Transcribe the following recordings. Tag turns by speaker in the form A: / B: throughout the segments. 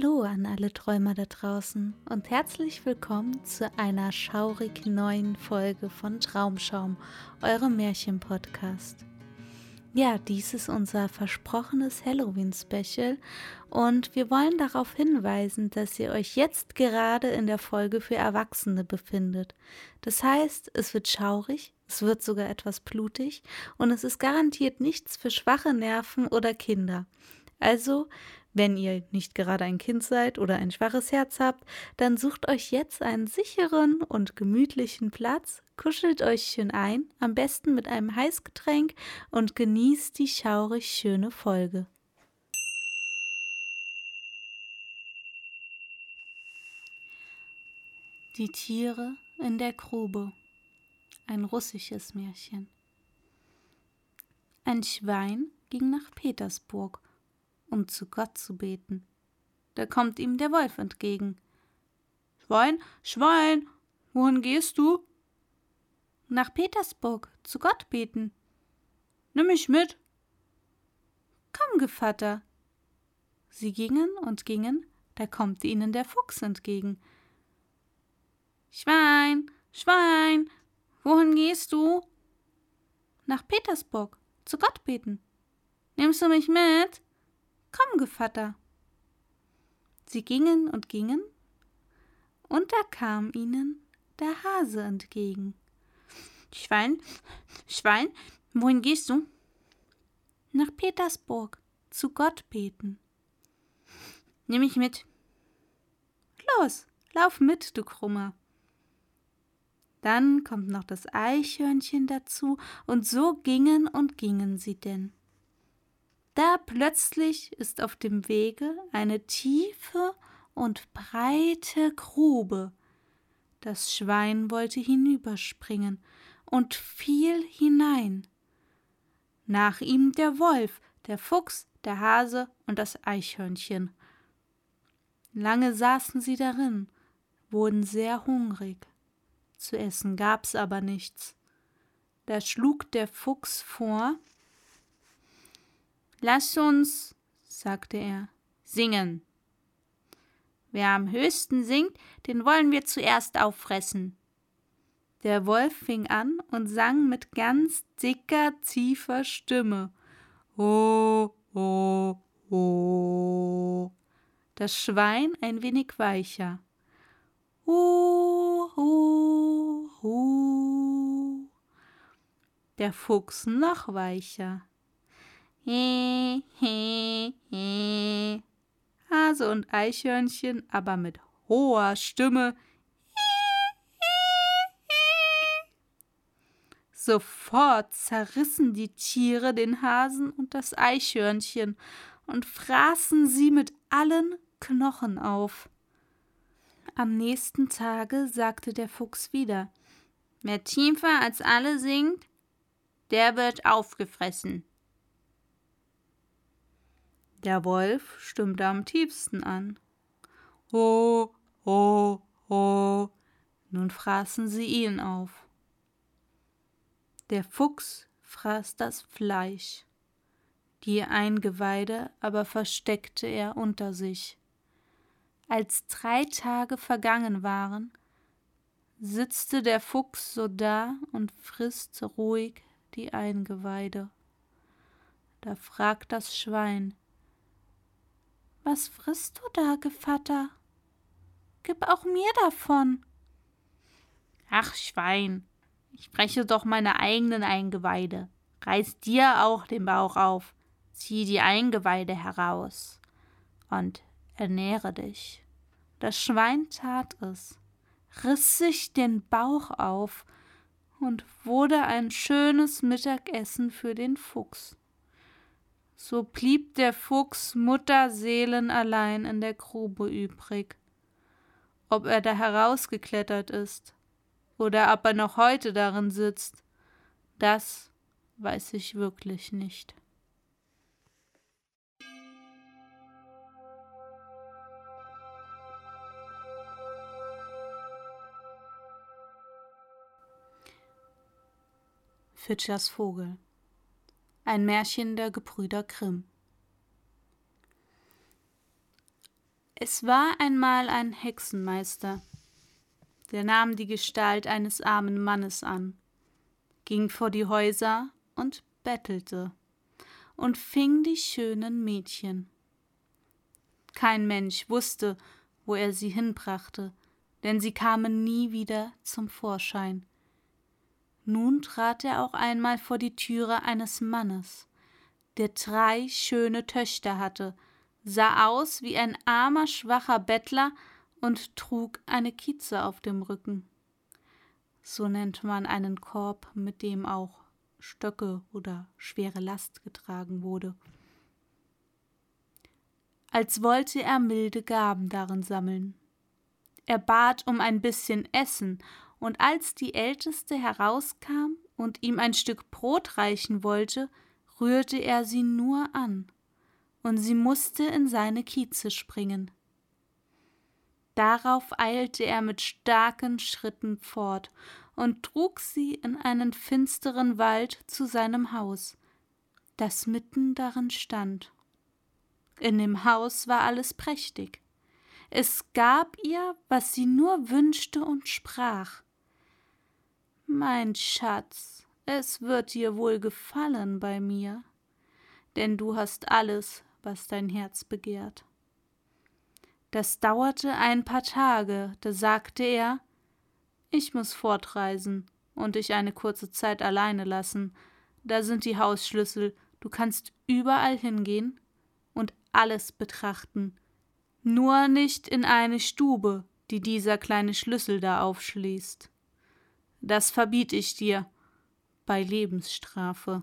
A: Hallo an alle Träumer da draußen und herzlich willkommen zu einer schaurig neuen Folge von Traumschaum, eurem Märchen-Podcast. Ja, dies ist unser versprochenes Halloween-Special und wir wollen darauf hinweisen, dass ihr euch jetzt gerade in der Folge für Erwachsene befindet. Das heißt, es wird schaurig, es wird sogar etwas blutig und es ist garantiert nichts für schwache Nerven oder Kinder. Also, wenn ihr nicht gerade ein Kind seid oder ein schwaches Herz habt, dann sucht euch jetzt einen sicheren und gemütlichen Platz, kuschelt euch schön ein, am besten mit einem Heißgetränk und genießt die schaurig schöne Folge. Die Tiere in der Grube. Ein russisches Märchen. Ein Schwein ging nach Petersburg um zu Gott zu beten. Da kommt ihm der Wolf entgegen. Schwein, Schwein, wohin gehst du? Nach Petersburg, zu Gott beten. Nimm mich mit. Komm, Gevatter. Sie gingen und gingen, da kommt ihnen der Fuchs entgegen. Schwein, Schwein, wohin gehst du? Nach Petersburg, zu Gott beten. Nimmst du mich mit? Komm, Gevatter. Sie gingen und gingen, und da kam ihnen der Hase entgegen. Schwein, Schwein, wohin gehst du? Nach Petersburg, zu Gott beten. Nimm mich mit. Los, lauf mit, du Krummer. Dann kommt noch das Eichhörnchen dazu, und so gingen und gingen sie denn. Da plötzlich ist auf dem Wege eine tiefe und breite Grube. Das Schwein wollte hinüberspringen und fiel hinein. Nach ihm der Wolf, der Fuchs, der Hase und das Eichhörnchen. Lange saßen sie darin, wurden sehr hungrig. Zu essen gab's aber nichts. Da schlug der Fuchs vor, Lass uns, sagte er, singen. Wer am höchsten singt, den wollen wir zuerst auffressen. Der Wolf fing an und sang mit ganz dicker, tiefer Stimme. Ho, ho, ho. Das Schwein ein wenig weicher. Hu, hu, hu. Der Fuchs noch weicher. He, he, he. Hase und Eichhörnchen aber mit hoher Stimme. Sofort zerrissen die Tiere den Hasen und das Eichhörnchen und fraßen sie mit allen Knochen auf. Am nächsten Tage sagte der Fuchs wieder Wer tiefer als alle singt, der wird aufgefressen. Der Wolf stimmte am tiefsten an. Ho, ho, ho. Nun fraßen sie ihn auf. Der Fuchs fraß das Fleisch. Die Eingeweide aber versteckte er unter sich. Als drei Tage vergangen waren, sitzte der Fuchs so da und frisst ruhig die Eingeweide. Da fragt das Schwein, was frisst du da, Gevatter? Gib auch mir davon. Ach, Schwein, ich breche doch meine eigenen Eingeweide. Reiß dir auch den Bauch auf, zieh die Eingeweide heraus und ernähre dich. Das Schwein tat es, riss sich den Bauch auf und wurde ein schönes Mittagessen für den Fuchs. So blieb der Fuchs Mutterseelen allein in der Grube übrig. Ob er da herausgeklettert ist oder ob er noch heute darin sitzt, das weiß ich wirklich nicht. Fitchers Vogel ein Märchen der Gebrüder Grimm. Es war einmal ein Hexenmeister, der nahm die Gestalt eines armen Mannes an, ging vor die Häuser und bettelte und fing die schönen Mädchen. Kein Mensch wusste, wo er sie hinbrachte, denn sie kamen nie wieder zum Vorschein. Nun trat er auch einmal vor die Türe eines Mannes, der drei schöne Töchter hatte, sah aus wie ein armer, schwacher Bettler und trug eine Kieze auf dem Rücken. So nennt man einen Korb, mit dem auch Stöcke oder schwere Last getragen wurde. Als wollte er milde Gaben darin sammeln. Er bat um ein bisschen Essen, und als die Älteste herauskam und ihm ein Stück Brot reichen wollte, rührte er sie nur an, und sie musste in seine Kieze springen. Darauf eilte er mit starken Schritten fort und trug sie in einen finsteren Wald zu seinem Haus, das mitten darin stand. In dem Haus war alles prächtig. Es gab ihr, was sie nur wünschte und sprach. Mein Schatz, es wird dir wohl gefallen bei mir, denn du hast alles, was dein Herz begehrt. Das dauerte ein paar Tage, da sagte er Ich muss fortreisen und dich eine kurze Zeit alleine lassen. Da sind die Hausschlüssel, du kannst überall hingehen und alles betrachten. Nur nicht in eine Stube, die dieser kleine Schlüssel da aufschließt. Das verbiet ich dir bei Lebensstrafe.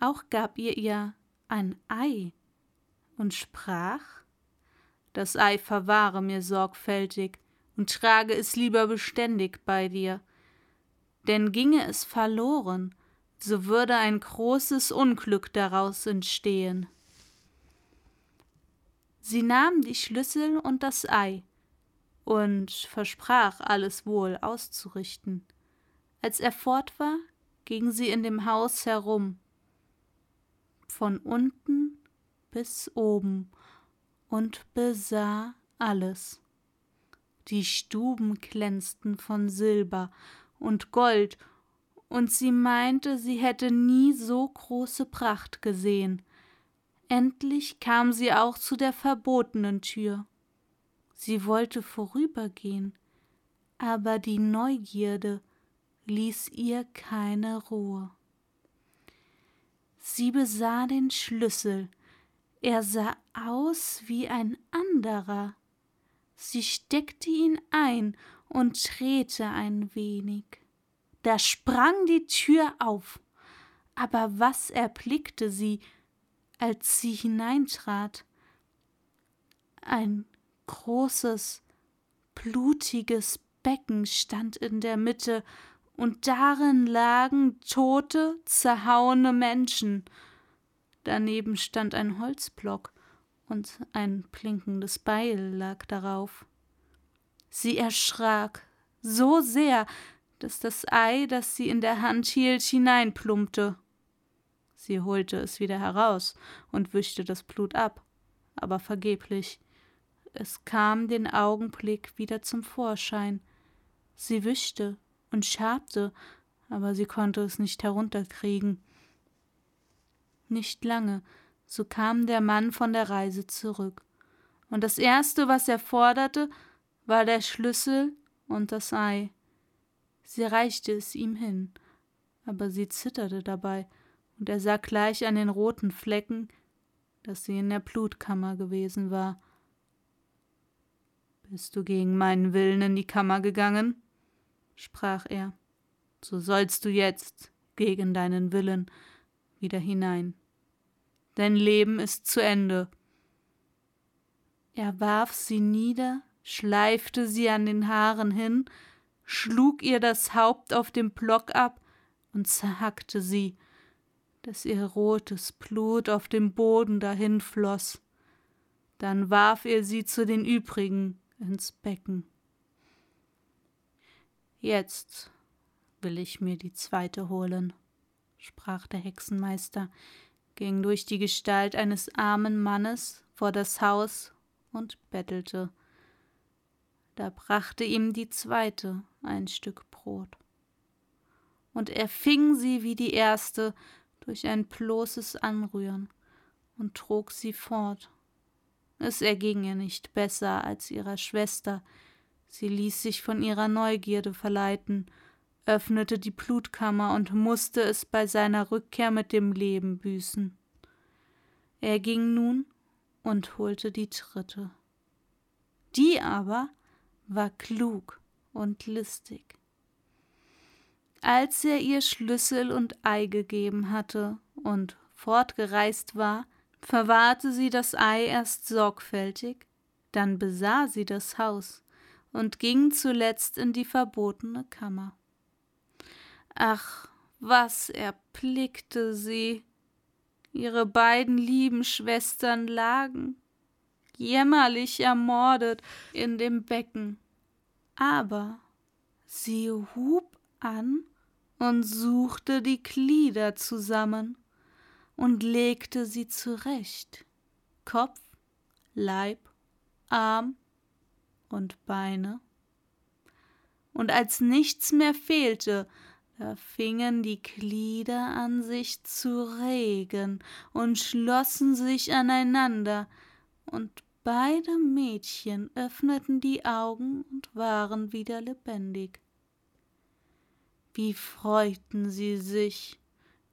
A: Auch gab ihr ihr ein Ei und sprach das Ei verwahre mir sorgfältig und trage es lieber beständig bei dir. Denn ginge es verloren, so würde ein großes Unglück daraus entstehen. Sie nahm die Schlüssel und das Ei und versprach, alles wohl auszurichten. Als er fort war, ging sie in dem Haus herum, von unten bis oben und besah alles. Die Stuben glänzten von Silber und Gold, und sie meinte, sie hätte nie so große Pracht gesehen. Endlich kam sie auch zu der verbotenen Tür. Sie wollte vorübergehen, aber die Neugierde ließ ihr keine Ruhe. Sie besah den Schlüssel, er sah aus wie ein anderer. Sie steckte ihn ein und drehte ein wenig. Da sprang die Tür auf. Aber was erblickte sie, als sie hineintrat? Ein großes, blutiges Becken stand in der Mitte, und darin lagen tote, zerhauene Menschen, Daneben stand ein Holzblock und ein blinkendes Beil lag darauf. Sie erschrak so sehr, dass das Ei, das sie in der Hand hielt, hineinplumpte. Sie holte es wieder heraus und wischte das Blut ab, aber vergeblich. Es kam den Augenblick wieder zum Vorschein. Sie wischte und schabte, aber sie konnte es nicht herunterkriegen. Nicht lange, so kam der Mann von der Reise zurück, und das erste, was er forderte, war der Schlüssel und das Ei. Sie reichte es ihm hin, aber sie zitterte dabei, und er sah gleich an den roten Flecken, dass sie in der Blutkammer gewesen war. Bist du gegen meinen Willen in die Kammer gegangen? sprach er. So sollst du jetzt gegen deinen Willen wieder hinein. Dein Leben ist zu Ende. Er warf sie nieder, schleifte sie an den Haaren hin, schlug ihr das Haupt auf dem Block ab und zerhackte sie, dass ihr rotes Blut auf dem Boden dahinfloß. Dann warf er sie zu den übrigen ins Becken. Jetzt will ich mir die zweite holen, sprach der Hexenmeister, ging durch die Gestalt eines armen Mannes vor das Haus und bettelte. Da brachte ihm die zweite ein Stück Brot. Und er fing sie wie die erste durch ein bloßes Anrühren und trug sie fort. Es erging ihr nicht besser als ihrer Schwester, sie ließ sich von ihrer Neugierde verleiten, öffnete die Blutkammer und musste es bei seiner Rückkehr mit dem Leben büßen. Er ging nun und holte die dritte. Die aber war klug und listig. Als er ihr Schlüssel und Ei gegeben hatte und fortgereist war, verwahrte sie das Ei erst sorgfältig, dann besah sie das Haus und ging zuletzt in die verbotene Kammer. Ach, was erblickte sie! Ihre beiden lieben Schwestern lagen, jämmerlich ermordet, in dem Becken. Aber sie hub an und suchte die Glieder zusammen und legte sie zurecht, Kopf, Leib, Arm und Beine. Und als nichts mehr fehlte, da fingen die Glieder an sich zu regen und schlossen sich aneinander, und beide Mädchen öffneten die Augen und waren wieder lebendig. Wie freuten sie sich,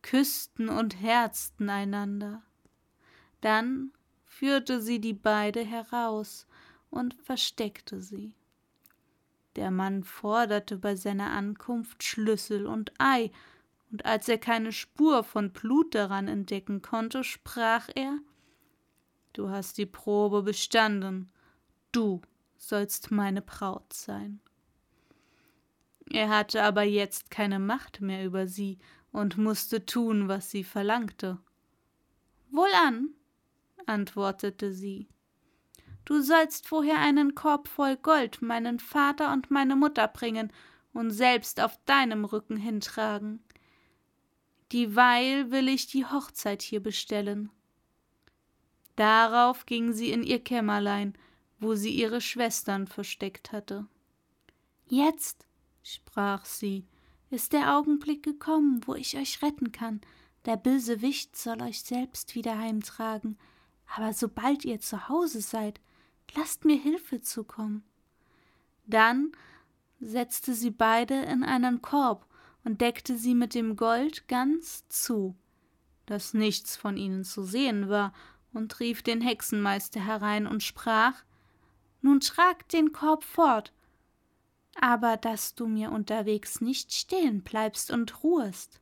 A: küßten und herzten einander. Dann führte sie die beide heraus und versteckte sie. Der Mann forderte bei seiner Ankunft Schlüssel und Ei, und als er keine Spur von Blut daran entdecken konnte, sprach er Du hast die Probe bestanden, du sollst meine Braut sein. Er hatte aber jetzt keine Macht mehr über sie und musste tun, was sie verlangte. Wohlan, antwortete sie. Du sollst vorher einen Korb voll Gold meinen Vater und meine Mutter bringen und selbst auf deinem Rücken hintragen. Dieweil will ich die Hochzeit hier bestellen. Darauf ging sie in ihr Kämmerlein, wo sie ihre Schwestern versteckt hatte. Jetzt, sprach sie, ist der Augenblick gekommen, wo ich euch retten kann. Der böse Wicht soll euch selbst wieder heimtragen. Aber sobald ihr zu Hause seid, lasst mir Hilfe zukommen. Dann setzte sie beide in einen Korb und deckte sie mit dem Gold ganz zu, dass nichts von ihnen zu sehen war, und rief den Hexenmeister herein und sprach Nun trag den Korb fort, aber dass du mir unterwegs nicht stehen bleibst und ruhest.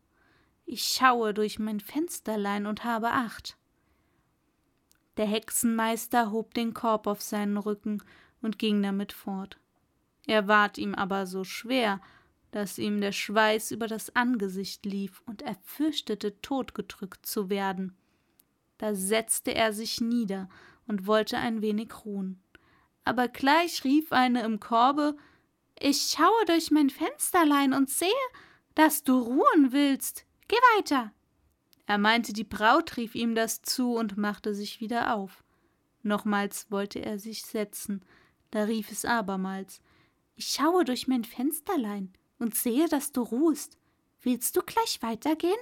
A: Ich schaue durch mein Fensterlein und habe Acht. Der Hexenmeister hob den Korb auf seinen Rücken und ging damit fort. Er ward ihm aber so schwer, dass ihm der Schweiß über das Angesicht lief und er fürchtete, totgedrückt zu werden. Da setzte er sich nieder und wollte ein wenig ruhen. Aber gleich rief eine im Korbe Ich schaue durch mein Fensterlein und sehe, dass du ruhen willst. Geh weiter. Er meinte, die Braut rief ihm das zu und machte sich wieder auf. Nochmals wollte er sich setzen, da rief es abermals Ich schaue durch mein Fensterlein und sehe, dass du ruhst. Willst du gleich weitergehen?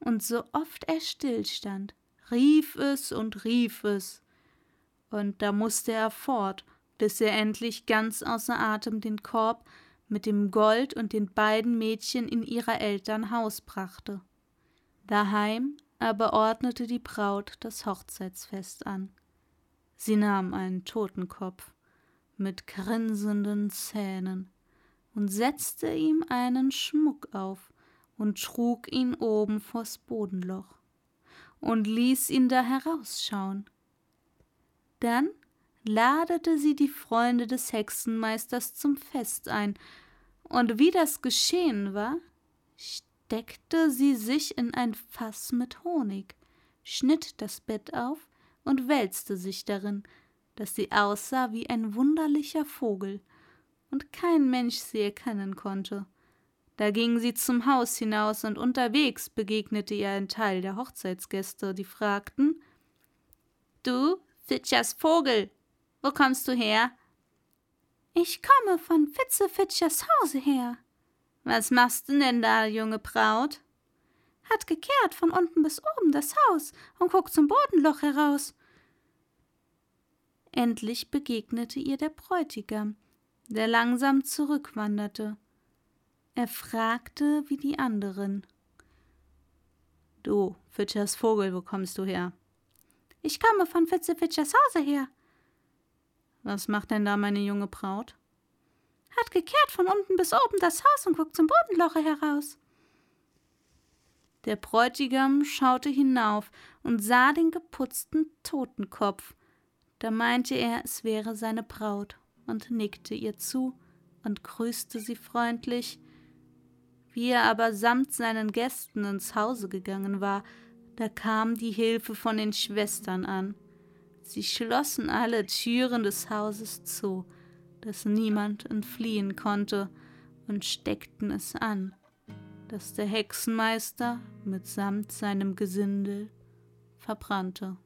A: Und so oft er stillstand, rief es und rief es. Und da musste er fort, bis er endlich ganz außer Atem den Korb mit dem Gold und den beiden Mädchen in ihrer Eltern Haus brachte. Daheim aber ordnete die Braut das Hochzeitsfest an. Sie nahm einen Totenkopf mit grinsenden Zähnen und setzte ihm einen Schmuck auf und trug ihn oben vors Bodenloch und ließ ihn da herausschauen. Dann ladete sie die Freunde des Hexenmeisters zum Fest ein, und wie das geschehen war, steckte sie sich in ein Fass mit Honig, schnitt das Bett auf und wälzte sich darin, dass sie aussah wie ein wunderlicher Vogel und kein Mensch sie erkennen konnte. Da ging sie zum Haus hinaus und unterwegs begegnete ihr ein Teil der Hochzeitsgäste, die fragten: Du Fitchers Vogel, wo kommst du her?
B: Ich komme von Fitze Fitchers Hause her.
A: Was machst du denn da, junge Braut?
B: Hat gekehrt von unten bis oben das Haus und guckt zum Bodenloch heraus.
A: Endlich begegnete ihr der Bräutigam, der langsam zurückwanderte. Er fragte wie die anderen. Du, Fitchers Vogel, wo kommst du her?
B: Ich komme von Fitze Fitchers Hause her.
A: Was macht denn da meine junge Braut?
B: Hat gekehrt von unten bis oben das Haus und guckt zum Bodenloche heraus.
A: Der Bräutigam schaute hinauf und sah den geputzten Totenkopf. Da meinte er, es wäre seine Braut und nickte ihr zu und grüßte sie freundlich. Wie er aber samt seinen Gästen ins Hause gegangen war, da kam die Hilfe von den Schwestern an. Sie schlossen alle Türen des Hauses zu, dass niemand entfliehen konnte, und steckten es an, dass der Hexenmeister mitsamt seinem Gesindel verbrannte.